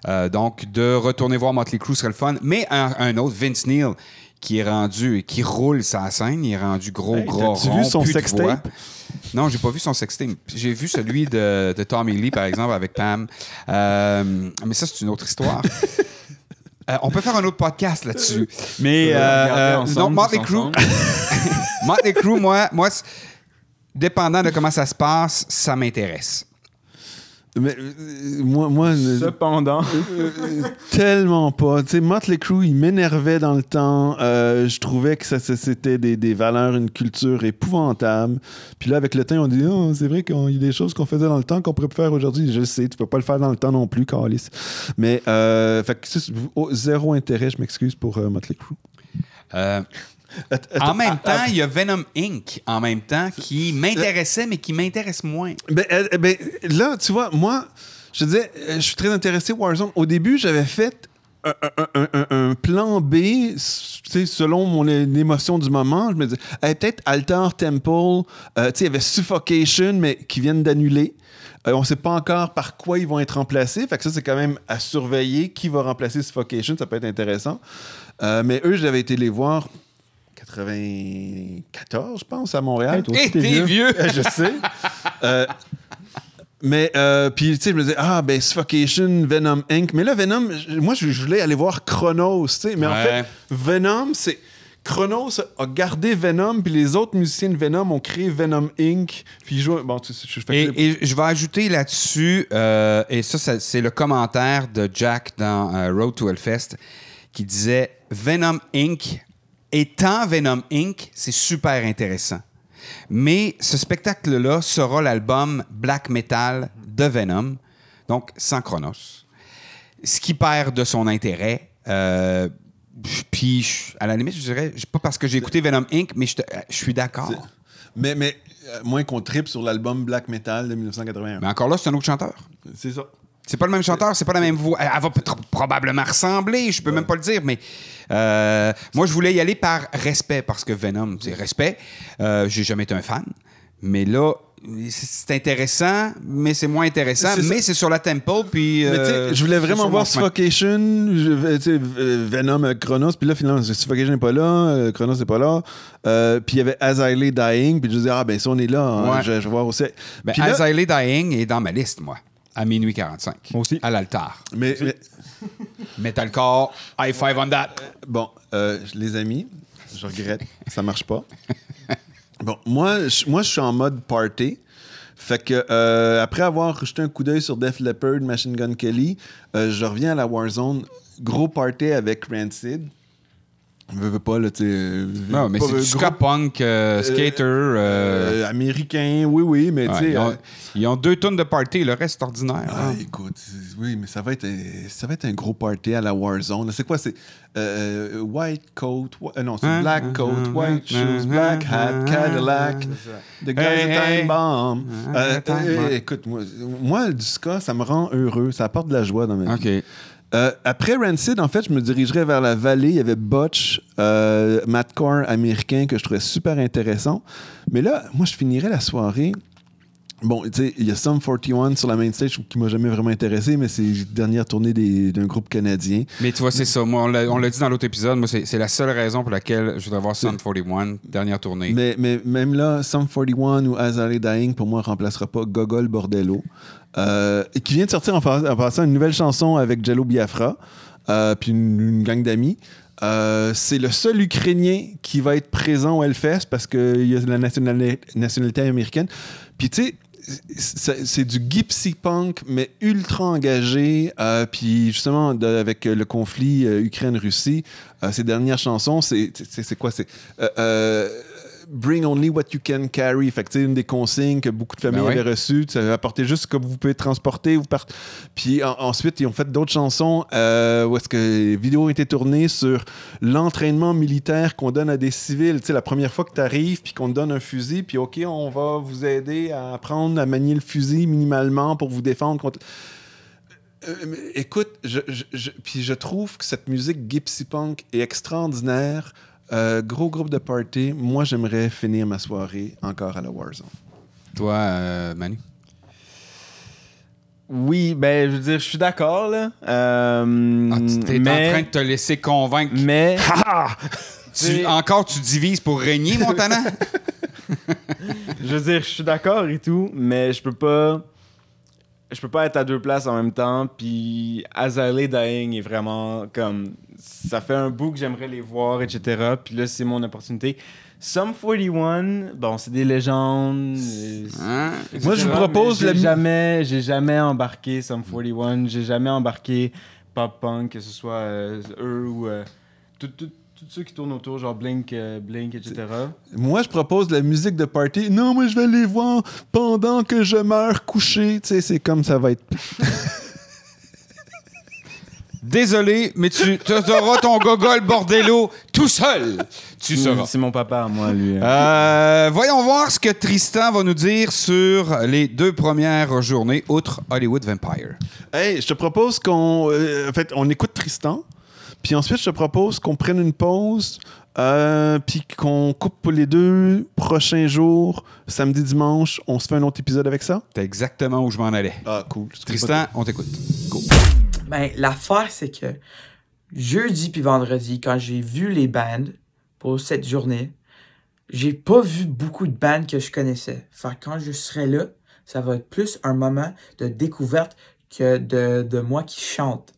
S1: Euh, donc, de retourner voir Motley Crue serait le fun. Mais un, un autre, Vince Neil, qui est rendu, qui roule sa scène, il est rendu gros,
S2: Hey,
S1: gros, rond,
S2: vu son sextape?
S1: Non, j'ai pas vu son sextape. J'ai vu celui de, de Tommy Lee, par exemple, avec Pam. Euh, mais ça, c'est une autre histoire. Euh, on peut faire un autre podcast là-dessus. Mais
S3: Euh,
S1: euh, donc, Motley Crue. Motley Crue, moi, moi dépendant de comment ça se passe, ça m'intéresse.
S2: Mais euh, moi, moi euh,
S3: Cependant,
S2: tellement pas. Tu sais, Motley Crue, il m'énervait dans le temps. Euh, je trouvais que ça, ça- c'était des, des valeurs, une culture épouvantable. Puis là, avec le temps, on dit oh, c'est vrai qu'il y a des choses qu'on faisait dans le temps qu'on pourrait faire aujourd'hui. Je le sais, tu peux pas le faire dans le temps non plus, Carlis. Mais, euh, fait oh, zéro intérêt, je m'excuse pour euh, Motley Crue.
S1: Euh, en même temps, il y a Venom Inc. en même temps qui m'intéressait, mais qui m'intéresse moins.
S2: Ben, euh, ben, là, tu vois, moi, je disais, euh, je suis très intéressé Warzone. Au début, j'avais fait un, un- un- un- un plan B, selon mon émotion du moment. Je me disais, hey, peut-être Altar Temple, euh, il y avait Suffocation, mais qui viennent d'annuler. Euh, on ne sait pas encore par quoi ils vont être remplacés. Fait que ça, c'est quand même à surveiller qui va remplacer Suffocation. Ça peut être intéressant. Euh, mais eux, j'avais été les voir 94, je pense, à Montréal.
S1: Eh, t'es vieux.
S2: je sais. Euh, mais, euh, puis, tu sais, je me disais, ah, ben, Suffocation, Venom Inc. Mais là, Venom, moi, je voulais aller voir Chronos, tu sais. Mais en fait, Venom, c'est. Chronos a gardé Venom, puis les autres musiciens de Venom ont créé Venom Inc. Puis ils jouent. Bon, tu sais, je
S1: Et, et je vais ajouter là-dessus, euh, et ça, ça, c'est le commentaire de Jack dans euh, Road to Hellfest qui disait Venom Inc. Étant Venom Inc., c'est super intéressant. Mais ce spectacle-là sera l'album black metal de Venom, donc sans Chronos. Ce qui perd de son intérêt. euh, puis, à la limite, je dirais, pas parce que j'ai écouté Venom Inc., mais je, te- je suis d'accord.
S2: Mais, mais euh, moins qu'on tripe sur l'album Black Metal de 1981.
S1: Mais encore là, c'est un autre chanteur.
S2: C'est ça.
S1: C'est pas le même chanteur, c'est pas la même voix. Elle, va probablement ressembler, je peux même pas le dire, mais euh, moi, je voulais y aller par respect, parce que Venom, c'est respect. Euh, J'ai jamais été un fan, mais là, c'est- intéressant, mais c'est moins intéressant. Mais c'est sur la tempo, puis. Euh,
S2: je voulais vraiment voir. Suffocation, je- Venom Chronos, puis là, finalement, Suffocation n'est pas là, Chronos n'est pas là. Euh, puis il y avait As I Lay Dying, puis je disais, ah ben si on est là, hein,
S1: Ouais.
S2: je, vais voir aussi.
S1: Ben,
S2: là-
S1: As I Lay Dying est dans ma liste, moi, à minuit 45.
S3: Moi aussi.
S1: À l'altar.
S2: mais, mais-
S1: Metalcore, high five on that.
S2: bon, euh, les amis, je regrette, ça marche pas. Bon, moi, je, moi, je suis en mode party. Fait que euh, après avoir jeté un coup d'œil sur Def Leppard, Machine Gun Kelly, euh, je reviens à la Warzone. Gros party avec Rancid. Je veux pas, là, tu sais. euh,
S1: Non, mais c'est ska punk, euh, skater. euh,
S2: euh, américain, oui, oui, mais
S1: ouais,
S2: tu sais.
S1: ils, ont,
S2: euh,
S1: ils ont deux tonnes de party, le reste ordinaire.
S2: Ah,
S1: hein.
S2: écoute, oui, mais ça va être, un- ça va être un gros party à la Warzone. C'est quoi? C'est euh, white coat, euh, non, c'est
S1: Hein?
S2: black coat,
S1: Hein?
S2: white shoes, black hat? Cadillac, the guy's
S1: Hey,
S2: time? Euh, euh,
S1: bomb.
S2: écoute, moi, moi, du ska, ça me rend heureux, ça apporte de la joie dans ma vie.
S1: OK.
S2: Euh, après Rancid, en fait, je me dirigerais vers la vallée. Il y avait Butch, euh, américain que je trouvais super intéressant. Mais là, moi, je finirais la soirée. Bon, tu sais, il y a Sum 41 sur la main stage qui m'a jamais vraiment intéressé, mais c'est la dernière tournée d'un groupe canadien.
S1: Mais tu vois, c'est ça. Moi, on l'a dit dans l'autre épisode. Moi, c'est la seule raison pour laquelle je voudrais voir Sun 41, dernière tournée.
S2: Mais, mais même là, Sum 41 ou Azalea Dying, pour moi, remplacera pas Gogol Bordello, euh, qui vient de sortir en, passant une nouvelle chanson avec Jello Biafra, euh, puis une, une gang d'amis. Euh, c'est le seul Ukrainien qui va être présent au Hellfest parce qu'il y a la nationali- nationalité américaine. Puis tu sais, c'est du gypsy punk, mais ultra engagé. euh, puis justement, avec le conflit euh, Ukraine-Russie, euh, ces dernières chansons, c'est quoi? C'est euh, euh, Bring only what you can carry. Fait que, tu sais, une des consignes que beaucoup de familles
S1: Ben
S2: avaient reçues, ça apporter juste ce que vous pouvez transporter. Vous part... Puis en- ensuite, ils ont fait d'autres chansons euh, où est-ce que les vidéos ont été tournées sur l'entraînement militaire qu'on donne à des civils. Tu sais, la première fois que tu arrives, puis qu'on te donne un fusil, puis OK, on va vous aider à apprendre à manier le fusil minimalement pour vous défendre contre. Euh, mais écoute, je, je- je- puis je trouve que cette musique gypsy punk est extraordinaire. Euh, gros groupe de party. Moi, j'aimerais finir ma soirée encore à la Warzone.
S1: Toi, euh, Manu?
S3: Oui, ben, je veux dire, je suis d'accord, là. Euh,
S1: Ah, tu t'es
S3: mais,
S1: en train de te laisser convaincre.
S3: Mais,
S1: Tu- encore, tu divises pour régner, Montana?
S3: je veux dire, je suis d'accord et tout, mais je peux pas... Je peux pas être à deux places en même temps, puis Azalea Dying est vraiment comme... Ça fait un bout que j'aimerais les voir, etc. Puis là, c'est mon opportunité. Sum 41, bon, c'est des légendes.
S1: Hein?
S2: Moi, je vous propose
S3: j'ai jamais, j'ai jamais embarqué Sum 41, j'ai jamais embarqué pop punk, que ce soit euh, eux ou euh, tout- tout- tous ceux qui tournent autour, genre Blink, euh, Blink, etc.
S2: Moi, je propose de la musique de party. Non, moi, je vais les voir pendant que je meurs couché. Tu sais, c'est comme ça va être.
S1: Désolé, mais tu tu auras ton gogol bordello tout seul. Tu sauras.
S3: C'est mon papa, moi, lui. hein.
S1: Euh, voyons voir ce que Tristan va nous dire sur les deux premières journées, outre Hollywood Vampire.
S2: Hey, je te propose qu'on. euh, en fait, on écoute Tristan. Puis ensuite, je te propose qu'on prenne une pause. euh, puis qu'on coupe pour les deux prochains jours, samedi, dimanche. On se fait un autre épisode avec ça?
S1: C'est exactement où je m'en allais.
S2: Ah, cool.
S1: Tristan, on t'écoute. Go.
S4: Ben, l'affaire, c'est que jeudi puis vendredi, quand j'ai vu les bandes pour cette journée, j'ai pas vu beaucoup de bandes que je connaissais. Fait quand je serai là, ça va être plus un moment de découverte que de, moi qui chante.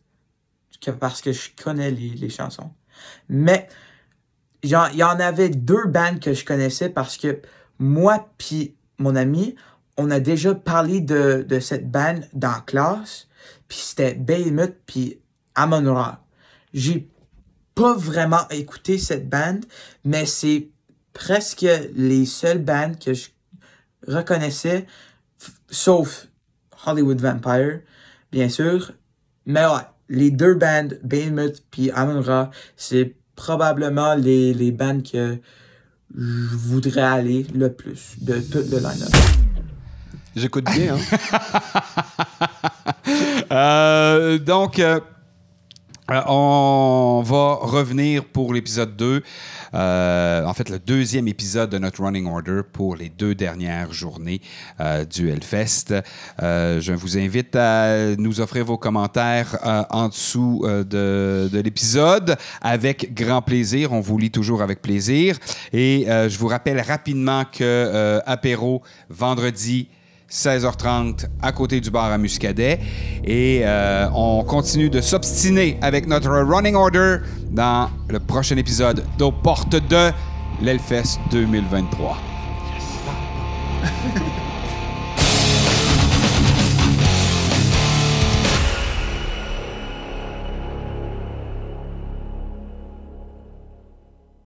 S4: Parce que je connais les, chansons. Mais il y en avait deux bandes que je connaissais parce que moi puis mon ami, on a déjà parlé de, de cette bande dans la classe. Puis c'était Behemoth puis Amon Ra. J'ai pas vraiment écouté cette bande, mais c'est presque les seules bandes que je reconnaissais, sauf Hollywood Vampire, bien sûr. Mais ouais, les deux bandes, Behemoth puis Amon Ra, c'est probablement les, les bandes que je voudrais aller le plus de tout le line-up.
S2: J'écoute bien, hein?
S1: Euh, donc, euh, euh, on va revenir pour l'épisode 2. Euh, en fait, le deuxième épisode de notre Running Order pour les deux dernières journées du Hellfest. Je vous invite à nous offrir vos commentaires en dessous de, de l'épisode avec grand plaisir. On vous lit toujours avec plaisir. Et je vous rappelle rapidement que apéro vendredi 16h30 à côté du bar à Muscadet. Et euh, on continue de s'obstiner avec notre running order dans le prochain épisode d'aux portes de l'Elfest 2023.